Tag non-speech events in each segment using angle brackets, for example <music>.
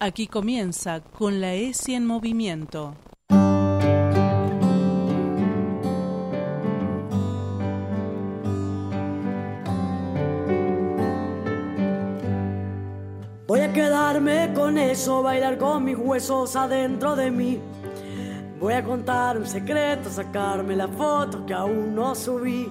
Aquí comienza con la ESI en movimiento. Voy a quedarme con eso, bailar con mis huesos adentro de mí. Voy a contar un secreto, sacarme la foto que aún no subí.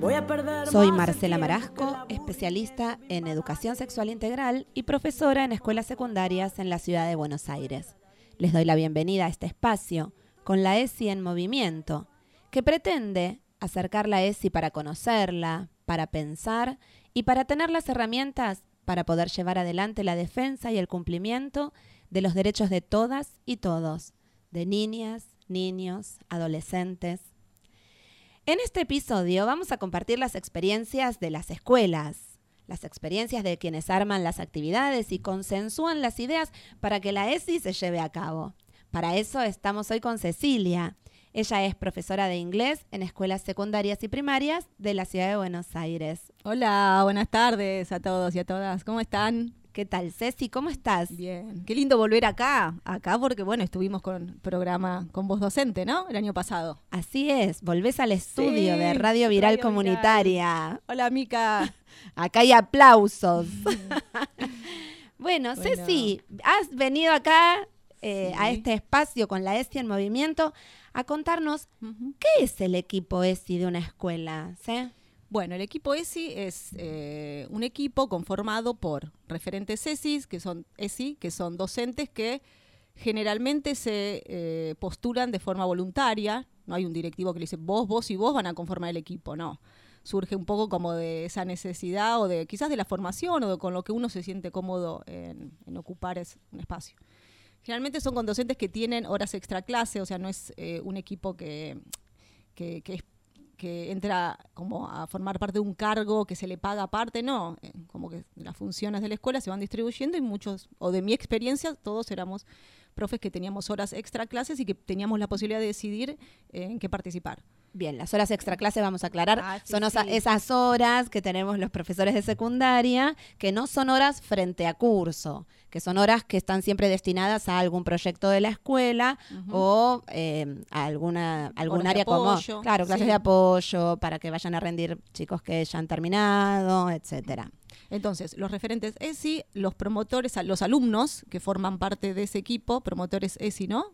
Voy a perder Soy Marcela Marasco, especialista en educación sexual integral y profesora en escuelas secundarias en la ciudad de Buenos Aires. Les doy la bienvenida a este espacio con la ESI en movimiento, que pretende acercar la ESI para conocerla, para pensar y para tener las herramientas para poder llevar adelante la defensa y el cumplimiento de los derechos de todas y todos, de niñas, niños, adolescentes, en este episodio vamos a compartir las experiencias de las escuelas, las experiencias de quienes arman las actividades y consensúan las ideas para que la ESI se lleve a cabo. Para eso estamos hoy con Cecilia. Ella es profesora de inglés en escuelas secundarias y primarias de la ciudad de Buenos Aires. Hola, buenas tardes a todos y a todas. ¿Cómo están? ¿Qué tal, Ceci? ¿Cómo estás? Bien. Qué lindo volver acá, acá porque bueno, estuvimos con programa con voz docente, ¿no? El año pasado. Así es, volvés al estudio Sí, de Radio Viral Radio Comunitaria. Hola, Mica. <laughs> Acá hay aplausos. <laughs> <laughs> bueno, Bueno. Ceci, has venido acá eh, a este espacio con la ESI en movimiento a contarnos qué es el equipo ESI de una escuela. ¿sí? Bueno, el equipo ESI es eh, un equipo conformado por referentes ESI, que son ESI, que son docentes que generalmente se eh, postulan de forma voluntaria. No hay un directivo que le dice vos, vos y vos van a conformar el equipo, no. Surge un poco como de esa necesidad o de quizás de la formación o con lo que uno se siente cómodo en, en ocupar un espacio. Generalmente son con docentes que tienen horas extra clase, o sea, no es eh, un equipo que, que es que entra como a formar parte de un cargo que se le paga aparte, no, eh, como que las funciones de la escuela se van distribuyendo y muchos, o de mi experiencia, todos éramos profes que teníamos horas extra clases y que teníamos la posibilidad de decidir en qué participar. Bien, las horas extra clase vamos a aclarar. Ah, sí, son sí. esas horas que tenemos los profesores de secundaria, que no son horas frente a curso, que son horas que están siempre destinadas a algún proyecto de la escuela o eh, a alguna, algún área como, claro, clases sí. de apoyo para que vayan a rendir chicos que ya han terminado, etcétera. Entonces, los referentes ESI, los promotores, los alumnos que forman parte de ese equipo, promotores ESI, ¿no?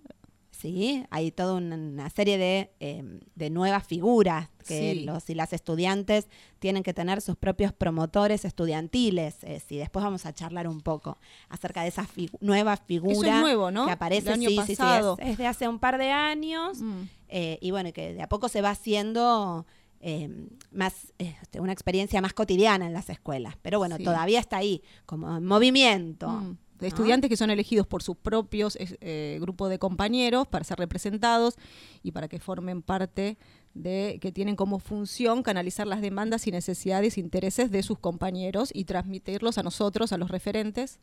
Sí, hay toda una, serie de, eh, de nuevas figuras que Sí. los y las estudiantes tienen que tener sus propios promotores estudiantiles. Eh, sí, después vamos a charlar un poco acerca de esa fi- nueva figura Eso es nuevo, ¿no? que aparece año sí, sí, es, es de hace un par de años Mm. eh, y bueno, que de a poco se va haciendo eh, más este, una experiencia más cotidiana en las escuelas. Pero bueno, Sí. todavía está ahí, como en movimiento. Mm, de estudiantes que son elegidos por sus propios eh, grupos de compañeros para ser representados y para que formen parte de que tienen como función canalizar las demandas y necesidades intereses de sus compañeros y transmitirlos a nosotros, a los referentes,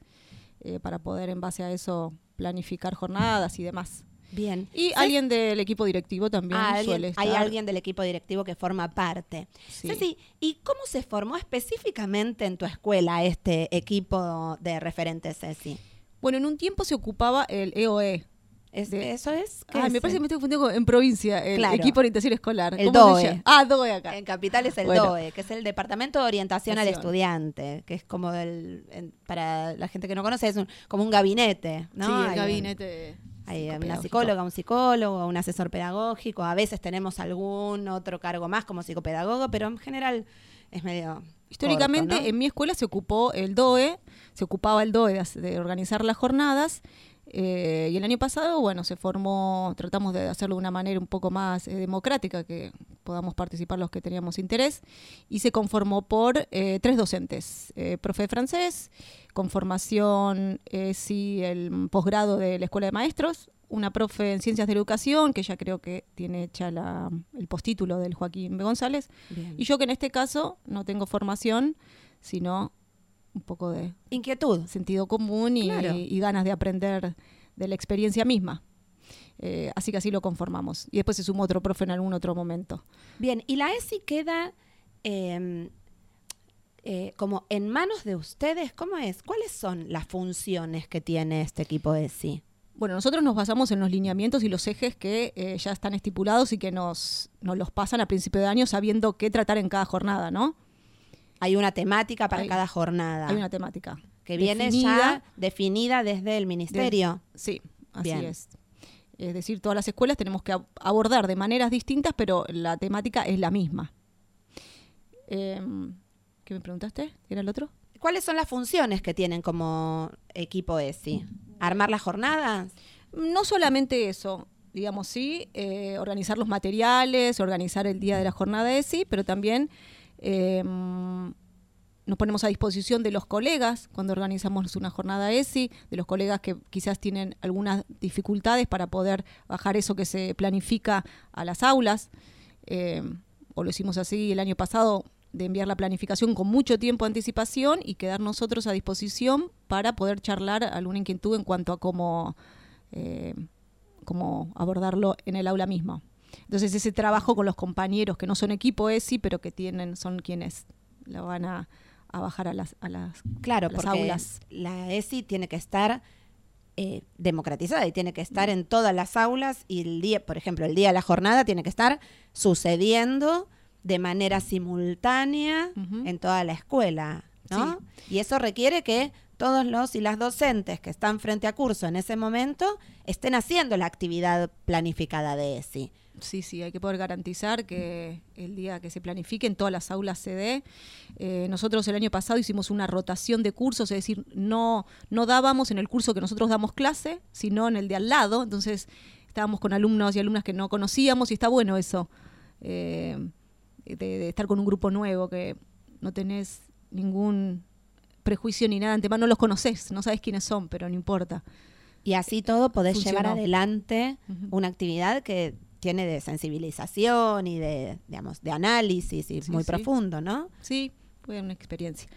eh, para poder en base a eso planificar jornadas y demás. Bien. Y alguien del equipo directivo también Ah, alguien- suele estar. hay alguien del equipo directivo que forma parte. Sí. Ceci, ¿y cómo se formó específicamente en tu escuela este equipo de referentes, Ceci? Bueno, en un tiempo se ocupaba el E EOE. ¿Es- De- ¿Eso es? ¿Qué Ah, es? me parece que me estoy confundiendo con- en provincia, el Claro. equipo de orientación escolar. El ¿Cómo DOE. se llama? Ah, DOE acá. En Capital es el Bueno. DOE, que es el Departamento de Orientación al. Estudiante, que es como el, en- para la gente que no conoce, es un- como un gabinete, ¿no? Sí, el Hay un- Hay una psicóloga, un psicólogo, un asesor pedagógico. A veces tenemos algún otro cargo más como psicopedagogo, pero en general es medio. Históricamente corto, ¿no? en mi escuela se ocupó el DOE, se ocupaba el DOE de organizar las jornadas eh, y el año pasado, bueno, se formó, tratamos de hacerlo de una manera un poco más eh, democrática, que podamos participar los que teníamos interés, y se conformó por eh, tres docentes, eh, profe de francés, con formación, sí, el posgrado de la Escuela de Maestros, una profe en Ciencias de la Educación, que ya creo que tiene hecha la, el postítulo del Joaquín B. González, Bien. y yo que en este caso no tengo formación, sino un poco de Inquietud. sentido común y, Claro. y ganas de aprender de la experiencia misma. Eh, así que así lo conformamos. Y después se sumó otro profe en algún otro momento. Bien, y la ESI queda. eh, eh, como en manos de ustedes? ¿Cómo es? ¿Cuáles son las funciones que tiene este equipo de sí? Bueno, nosotros nos basamos en los lineamientos y los ejes que eh, ya están estipulados y que nos, nos los pasan a principio de año sabiendo qué tratar en cada jornada, ¿no? Hay una temática para Hay- cada jornada. Hay una temática. que viene ya definida desde el ministerio. Sí, así Bien. es. Es decir, todas las escuelas tenemos que ab- abordar de maneras distintas, pero la temática es la misma. Em, ¿Qué me preguntaste? ¿Qué era el otro? ¿Cuáles son las funciones que tienen como equipo ESI? ¿Armar las jornadas? No solamente eso, digamos, sí, eh, organizar los materiales, organizar el día de la jornada ESI, pero también eh, nos ponemos a disposición de los colegas cuando organizamos una jornada ESI, de los colegas que quizás tienen algunas dificultades para poder bajar eso que se planifica a las aulas. Eh, o lo hicimos así el año pasado, de enviar la planificación con mucho tiempo de anticipación y quedar nosotros a disposición para poder charlar alguna inquietud en cuanto a cómo, eh, cómo abordarlo en el aula misma. Entonces ese trabajo con los compañeros que no son equipo ESI, pero que tienen, son quienes la van a, a bajar a las, a las Claro, a las porque aulas. la ESI tiene que estar eh, democratizada y tiene que estar en todas las aulas y el día, por ejemplo, el día de la jornada tiene que estar sucediendo de manera simultánea en toda la escuela, ¿no? Y eso requiere que todos los y las docentes que están frente a curso en ese momento estén haciendo la actividad planificada de ESI. Sí, sí, hay que poder garantizar que el día que se planifique en todas las aulas se dé. Eh, nosotros el año pasado hicimos una rotación de cursos, es decir, no, no dábamos en el curso que nosotros damos clase, sino en el de al lado. Entonces estábamos con alumnos y alumnas que no conocíamos y está bueno eso, eh, de, de estar con un grupo nuevo que no tenés ningún prejuicio ni nada, antemano no los conoces, no sabes quiénes son, pero no importa. Y así todo podés Funcionó. llevar adelante una actividad que tiene de sensibilización y de, digamos, de análisis y Sí, muy sí. profundo, ¿no? Sí, fue una experiencia.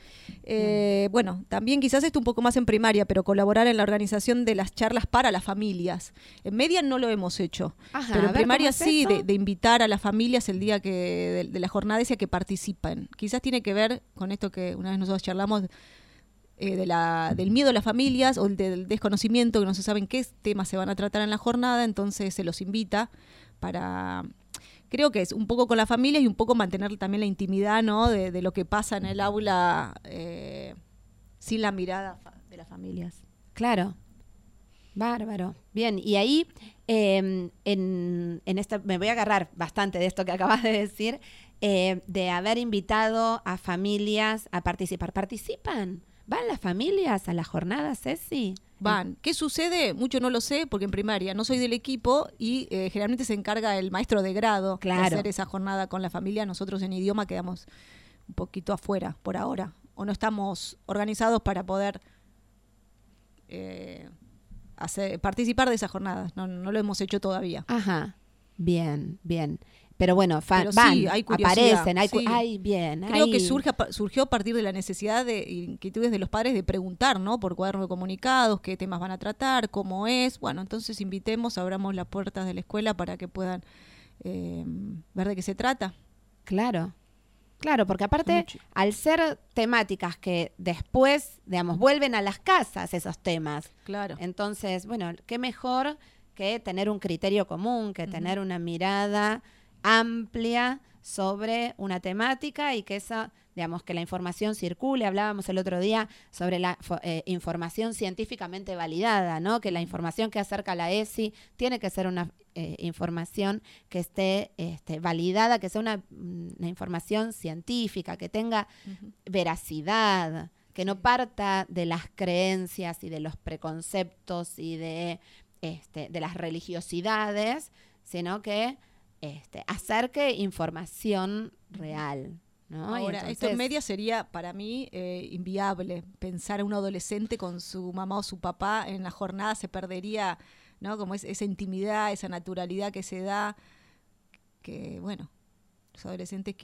Eh, bueno, también quizás esto un poco más en primaria, pero colaborar en la organización de las charlas para las familias. En media no lo hemos hecho, Ajá, pero en ver, primaria ¿cómo es sí, de, de invitar a las familias el día que de, de la jornada esa que participen. Quizás tiene que ver con esto que una vez nosotros charlamos eh, de la, del miedo a las familias o el del desconocimiento, que no se saben qué temas se van a tratar en la jornada, entonces se los invita para creo que es un poco con la familia y un poco mantener también la intimidad ¿no? de, lo que pasa en el aula eh, sin la mirada de las familias. Claro. Bárbaro. Bien, y ahí eh, en, en esta, me voy a agarrar bastante de esto que acabas de decir, eh, de haber invitado a familias a participar. ¿Participan? ¿Van las familias a las jornadas, Ceci? Van. ¿Qué sucede? Mucho no lo sé porque en primaria no soy del equipo y eh, generalmente se encarga el maestro de grado Claro. de hacer esa jornada con la familia. Nosotros en idioma quedamos un poquito afuera por ahora o no estamos organizados para poder eh, hacer, participar de esas jornadas. No, no lo hemos hecho todavía. Ajá. Bien, bien. Pero bueno, fa- Pero sí, van, hay curiosidad, aparecen, hay, sí. ay, bien. Creo que surge, surgió a partir de la necesidad de inquietudes de los padres de preguntar, ¿no? Por cuaderno de comunicados, qué temas van a tratar, cómo es. Bueno, entonces invitemos, abramos las puertas de la escuela para que puedan eh, ver de qué se trata. Claro. Claro, porque aparte, al ser temáticas que después, digamos, vuelven a las casas esos temas. Claro. Entonces, bueno, qué mejor que tener un criterio común, que tener una mirada amplia sobre una temática y que esa, digamos, que la información circule. Hablábamos el otro día sobre la eh, información científicamente validada, ¿no? Que la información que acerca la ESI tiene que ser una eh, información que esté este, validada, que sea una, una información científica, que tenga veracidad, que no parta de las creencias y de los preconceptos y de, este, de las religiosidades, sino que este, acerque información real. ¿no? Y Ahora, esto en media sería para mí eh, inviable. Pensar a un adolescente con su mamá o su papá en la jornada se perdería, ¿no? Como es, esa intimidad, esa naturalidad que se da, que bueno, los adolescentes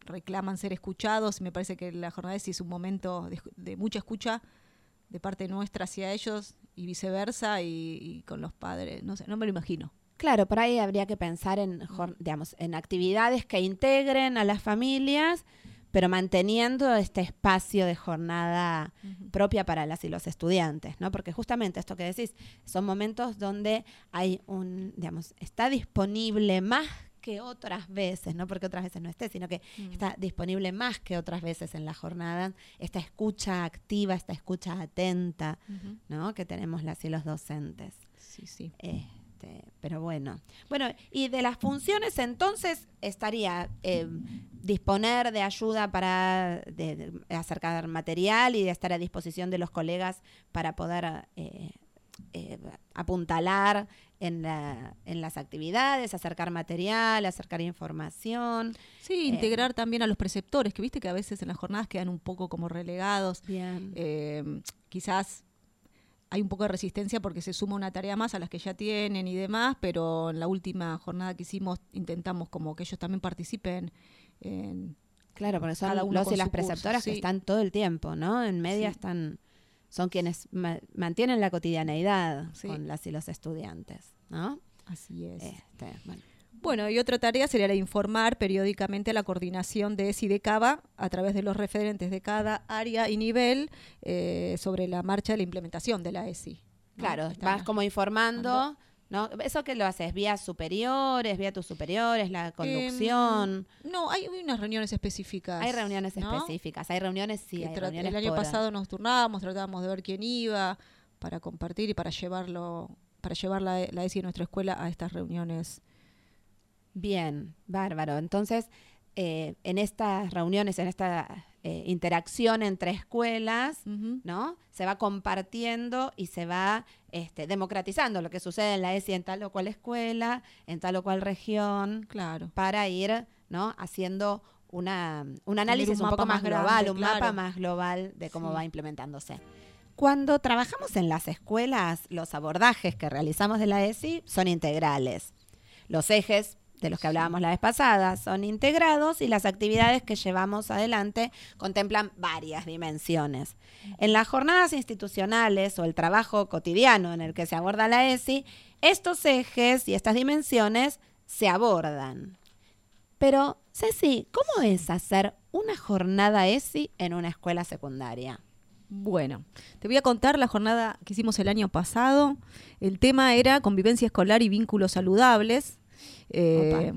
reclaman ser escuchados. Me parece que la jornada sí es un momento de, de mucha escucha de parte nuestra hacia ellos y viceversa y, y con los padres. No sé, no me lo imagino. Claro, por ahí habría que pensar en, digamos, en actividades que integren a las familias, pero manteniendo este espacio de jornada propia para las y los estudiantes, ¿no? Porque justamente esto que decís, son momentos donde hay un, digamos, está disponible más que otras veces, no porque otras veces no esté, sino que Mm. está disponible más que otras veces en la jornada, esta escucha activa, esta escucha atenta. ¿no? Que tenemos las y los docentes. Sí, sí. Este, pero bueno. Bueno, y de las funciones entonces estaría eh, disponer de ayuda para de- de acercar material y de estar a disposición de los colegas para poder eh, eh, apuntalar en, la- en las actividades, acercar material, acercar información. Sí, integrar también a los preceptores, que viste que a veces en las jornadas quedan un poco como relegados. Bien. Eh, quizás hay un poco de resistencia porque se suma una tarea más a las que ya tienen y demás, pero en la última jornada que hicimos intentamos como que ellos también participen en, Claro, porque son los y las preceptoras que están todo el tiempo, ¿no? En media Sí. están, son quienes ma- mantienen la cotidianeidad Sí. con las y los estudiantes, ¿no? Así es. Este, bueno. Bueno, y otra tarea sería la de informar periódicamente a la coordinación de ESI de CABA a través de los referentes de cada área y nivel eh, sobre la marcha de la implementación de la ESI. ¿no? Claro, vas como informando, ¿no? ¿Eso que lo haces? ¿Vías superiores, vía tus superiores, la conducción? Em, no, hay, unas reuniones específicas. hay reuniones ¿no? específicas, hay reuniones, sí, hay reuniones el año por- pasado nos turnábamos, tratábamos de ver quién iba para compartir y para llevarlo, para llevar la, la ESI de nuestra escuela a estas reuniones. Bien, bárbaro. Entonces, eh, en estas reuniones, en esta eh, interacción entre escuelas. ¿no? Se va compartiendo y se va este, democratizando lo que sucede en la ESI en tal o cual escuela, en tal o cual región, Claro. para ir, ¿no? Haciendo una, un análisis un, un poco más global, grande, un mapa más global de cómo Sí. va implementándose. Cuando trabajamos en las escuelas, los abordajes que realizamos de la ESI son integrales. Los ejes de los que hablábamos la vez pasada son integrados y las actividades que llevamos adelante contemplan varias dimensiones. En las jornadas institucionales o el trabajo cotidiano en el que se aborda la ESI, estos ejes y estas dimensiones se abordan. Pero, Ceci, ¿cómo es hacer una jornada ESI en una escuela secundaria? Bueno, te voy a contar la jornada que hicimos el año pasado. El tema era convivencia escolar y vínculos saludables. Eh,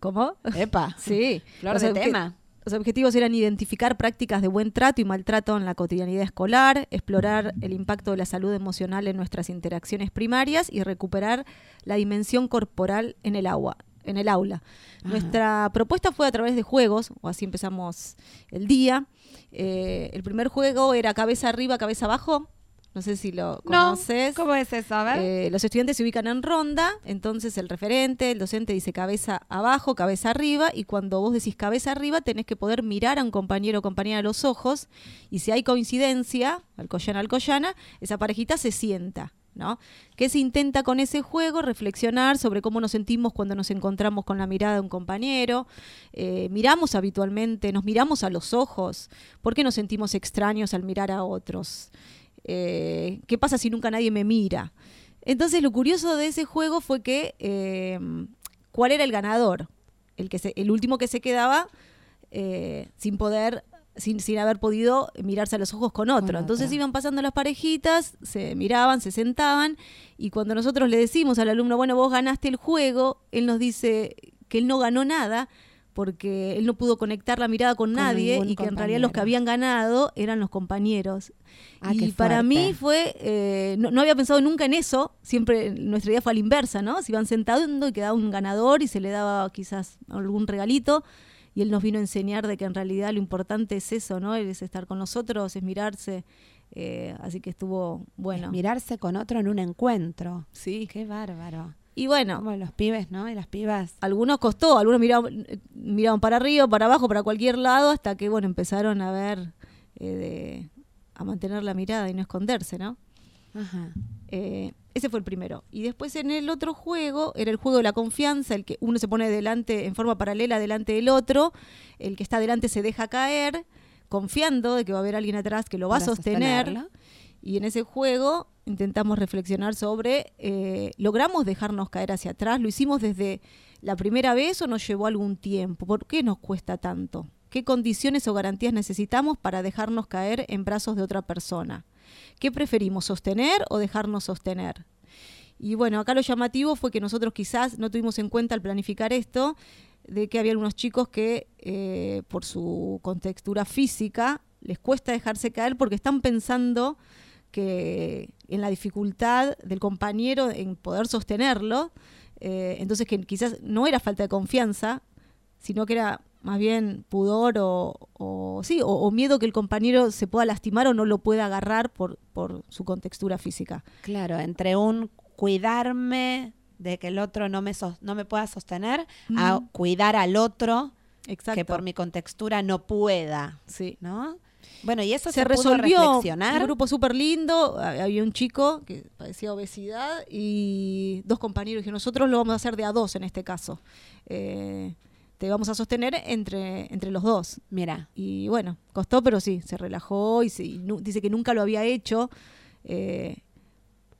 ¿Cómo? Epa, <laughs> Sí. flor Los de tema. Los objetivos eran identificar prácticas de buen trato y maltrato en la cotidianidad escolar, explorar el impacto de la salud emocional en nuestras interacciones primarias y recuperar la dimensión corporal en el agua, en el aula. Nuestra propuesta fue a través de juegos, o así empezamos el día. Eh, el primer juego era cabeza arriba, cabeza abajo. No sé si lo conoces. ¿Cómo es eso? A ver. Eh, los estudiantes se ubican en ronda, entonces el referente, el docente dice cabeza abajo, cabeza arriba, y cuando vos decís cabeza arriba tenés que poder mirar a un compañero o compañera a los ojos, y si hay coincidencia, alcoyana, alcoyana, esa parejita se sienta. ¿No? ¿Qué se intenta con ese juego? Reflexionar sobre cómo nos sentimos cuando nos encontramos con la mirada de un compañero. Eh, miramos habitualmente, nos miramos a los ojos. ¿Por qué nos sentimos extraños al mirar a otros? Eh, ¿Qué pasa si nunca nadie me mira? Entonces lo curioso de ese juego fue que eh, cuál era el ganador, el que se, el último que se quedaba eh, sin poder, sin, sin haber podido mirarse a los ojos con otro. Con Entonces iban pasando las parejitas, se miraban, se sentaban y cuando nosotros le decimos al alumno, bueno, vos ganaste el juego, él nos dice que él no ganó nada porque él no pudo conectar la mirada con, Con nadie y que en realidad los que habían ganado eran los compañeros. Ah, y para mí fue, eh, no, no había pensado nunca en eso, siempre nuestra idea fue a la inversa, ¿no? Se iban sentando y quedaba un ganador y se le daba quizás algún regalito y él nos vino a enseñar de que en realidad lo importante es eso, ¿no? Es estar con nosotros, es mirarse, eh, así que estuvo bueno. Mirarse con otro en un encuentro. Sí. Qué bárbaro. Y bueno, Como los pibes, ¿no? Y las pibas. algunos costó, algunos miraban, miraban para arriba, para abajo, para cualquier lado, hasta que bueno, empezaron a ver, eh, de- a mantener la mirada y no esconderse, ¿no? Ajá. Eh, ese fue el primero. Y después en el otro juego, era el juego de la confianza, el que uno se pone delante, en forma paralela delante del otro, el que está delante se deja caer, confiando de que va a haber alguien atrás que lo va a sostener. sostenerlo. Y en ese juego intentamos reflexionar sobre, eh, ¿logramos dejarnos caer hacia atrás? ¿Lo hicimos desde la primera vez o nos llevó algún tiempo? ¿Por qué nos cuesta tanto? ¿Qué condiciones o garantías necesitamos para dejarnos caer en brazos de otra persona? ¿Qué preferimos, sostener o dejarnos sostener? Y bueno, acá lo llamativo fue que nosotros quizás no tuvimos en cuenta al planificar esto, de que había algunos chicos que eh, por su contextura física les cuesta dejarse caer porque están pensando que en la dificultad del compañero en poder sostenerlo, eh, entonces que quizás no era falta de confianza, sino que era más bien pudor o, sí, o, miedo que el compañero se pueda lastimar o no lo pueda agarrar por, por su contextura física. Claro, entre un cuidarme de que el otro no me, no me pueda sostener a cuidar al otro que por mi contextura no pueda. Sí. ¿No? Bueno, y eso se, resolvió. Un grupo súper lindo. Había un chico que padecía obesidad y dos compañeros que nosotros lo vamos a hacer de a dos en este caso. Eh, te vamos a sostener entre, entre los dos. Mira. Y bueno, costó, pero sí, se relajó y, dice que nunca lo había hecho. Eh,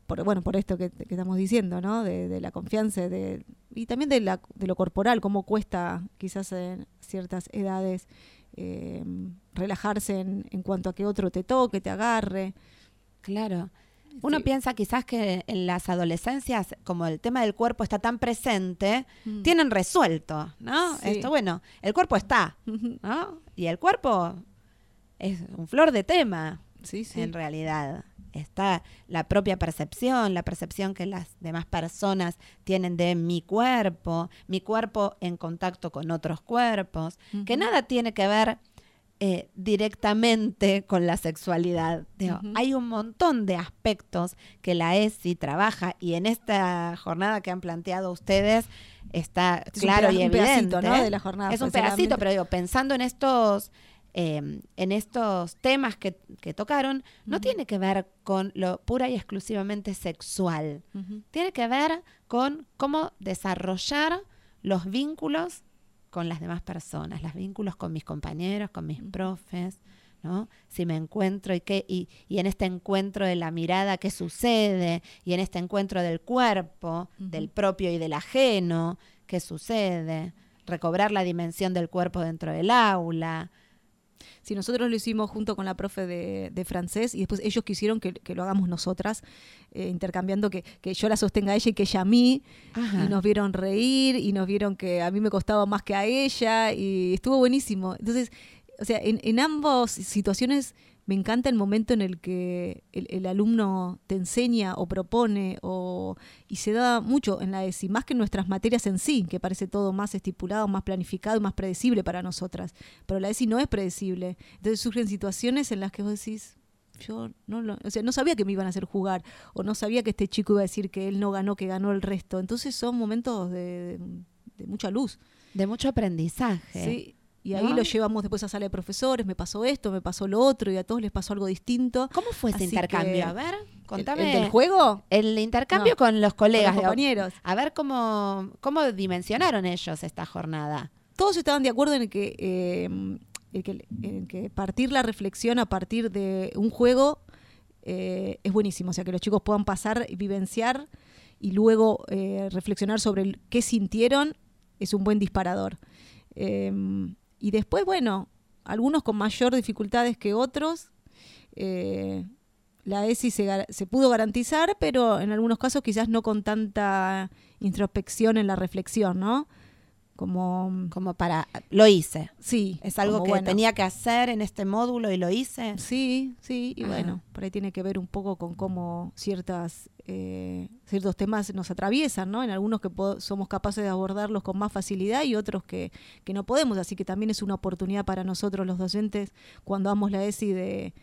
por, bueno, por esto que, estamos diciendo, ¿no? De, la confianza de, y también de, la, de lo corporal, cómo cuesta quizás en ciertas edades eh, relajarse en, en, cuanto a que otro te toque, te agarre. Claro. Uno piensa quizás que en las adolescencias, como el tema del cuerpo está tan presente, mm. tienen resuelto, ¿no? Esto, bueno, el cuerpo está, ¿no? Y el cuerpo es un flor de tema, sí, en realidad. Está la propia percepción, la percepción que las demás personas tienen de mi cuerpo, mi cuerpo en contacto con otros cuerpos, que nada tiene que ver eh, directamente con la sexualidad. Hay un montón de aspectos que la ESI trabaja y en esta jornada que han planteado ustedes está claro y evidente. De la jornada es un pedacito, pero digo, pensando en estos em, en estos temas que, tocaron, no tiene que ver con lo pura y exclusivamente sexual. Tiene que ver con cómo desarrollar los vínculos con las demás personas, los vínculos con mis compañeros, con mis profes, ¿no? Si me encuentro y qué, y, en este encuentro de la mirada, qué sucede, y en este encuentro del cuerpo, del propio y del ajeno, qué sucede, recobrar la dimensión del cuerpo dentro del aula, si nosotros lo hicimos junto con la profe de, francés y después ellos quisieron que, lo hagamos nosotras, eh, intercambiando que, yo la sostenga a ella y que ella a mí, y nos vieron reír y nos vieron que a mí me costaba más que a ella y estuvo buenísimo. Entonces, o sea, en, en ambas situaciones me encanta el momento en el que el, alumno te enseña o propone o, y se da mucho en la ESI, más que en nuestras materias en sí, que parece todo más estipulado, más planificado y más predecible para nosotras. Pero la ESI no es predecible. Entonces surgen situaciones en las que vos decís, yo no lo, o sea, no sabía que me iban a hacer jugar o no sabía que este chico iba a decir que él no ganó, que ganó el resto. Entonces son momentos de, de mucha luz. De mucho aprendizaje. Sí, y ahí lo llevamos después a sala de profesores, me pasó esto, me pasó lo otro, y a todos les pasó algo distinto. ¿Cómo fue ese intercambio? A ver, contame. ¿El, del juego? El intercambio con los colegas. Con los compañeros. A ver cómo, cómo dimensionaron ellos esta jornada. Todos estaban de acuerdo en que, eh, en que, partir la reflexión a partir de un juego eh, es buenísimo. O sea, que los chicos puedan pasar y vivenciar y luego eh, reflexionar sobre qué sintieron es un buen disparador. Y después, bueno, algunos con mayor dificultades que otros. Eh, la ESI se, se, pudo garantizar, pero en algunos casos quizás no con tanta introspección en la reflexión, ¿no? Como, como para... Lo hice. Sí. Es algo que tenía que hacer en este módulo y lo hice. Sí, sí, y bueno, por ahí tiene que ver un poco con cómo ciertas, eh, ciertos temas nos atraviesan, ¿no? En algunos que somos capaces de abordarlos con más facilidad y otros que, que no podemos, así que también es una oportunidad para nosotros los docentes cuando damos la ESI de,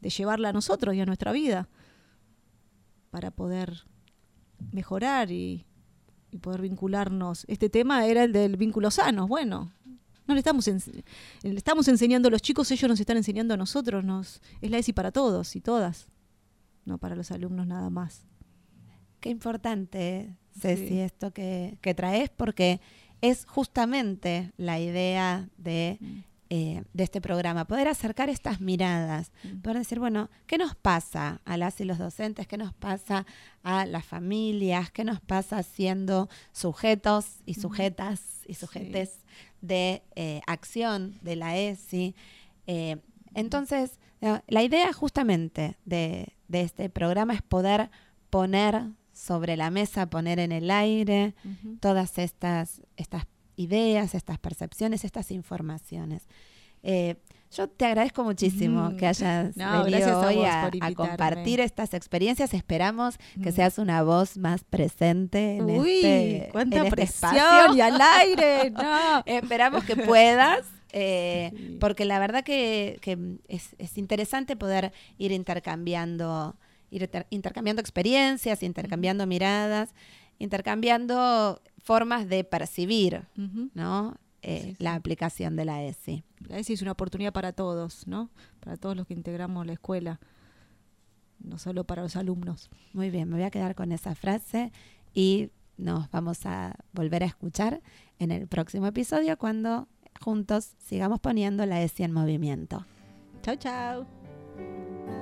de llevarla a nosotros y a nuestra vida para poder mejorar y, y poder vincularnos. Este tema era el del vínculo sano. Bueno, no le estamos, le estamos enseñando a los chicos, ellos nos están enseñando a nosotros. Nos, es la ESI para todos y todas, no para los alumnos nada más. Qué importante, Ceci, esto que, que traes, porque es justamente la idea de mm. Eh, de este programa, poder acercar estas miradas, mm. poder decir, bueno, ¿qué nos pasa a las y los docentes? ¿Qué nos pasa a las familias? ¿Qué nos pasa siendo sujetos y sujetas y sujetes de eh, acción de la ESI. Eh, entonces, la idea justamente de, de este programa es poder poner sobre la mesa, poner en el aire todas estas, estas ideas, estas percepciones, estas informaciones. Eh, yo te agradezco muchísimo Mm. que hayas No, venido a hoy a, compartir estas experiencias. Esperamos que Mm. seas una voz más presente en Uy, este, cuánta en este espacio. y al <laughs> aire. No. Esperamos que puedas, eh, <laughs> Sí. porque la verdad que, que es, es interesante poder ir intercambiando, ir inter- intercambiando experiencias, intercambiando miradas, intercambiando formas de percibir. ¿no? Eh, Sí, sí. la aplicación de la ESI. La ESI es una oportunidad para todos, ¿no? Para todos los que integramos la escuela, no solo para los alumnos. Muy bien, me voy a quedar con esa frase y nos vamos a volver a escuchar en el próximo episodio cuando juntos sigamos poniendo la ESI en movimiento. Chao, chao.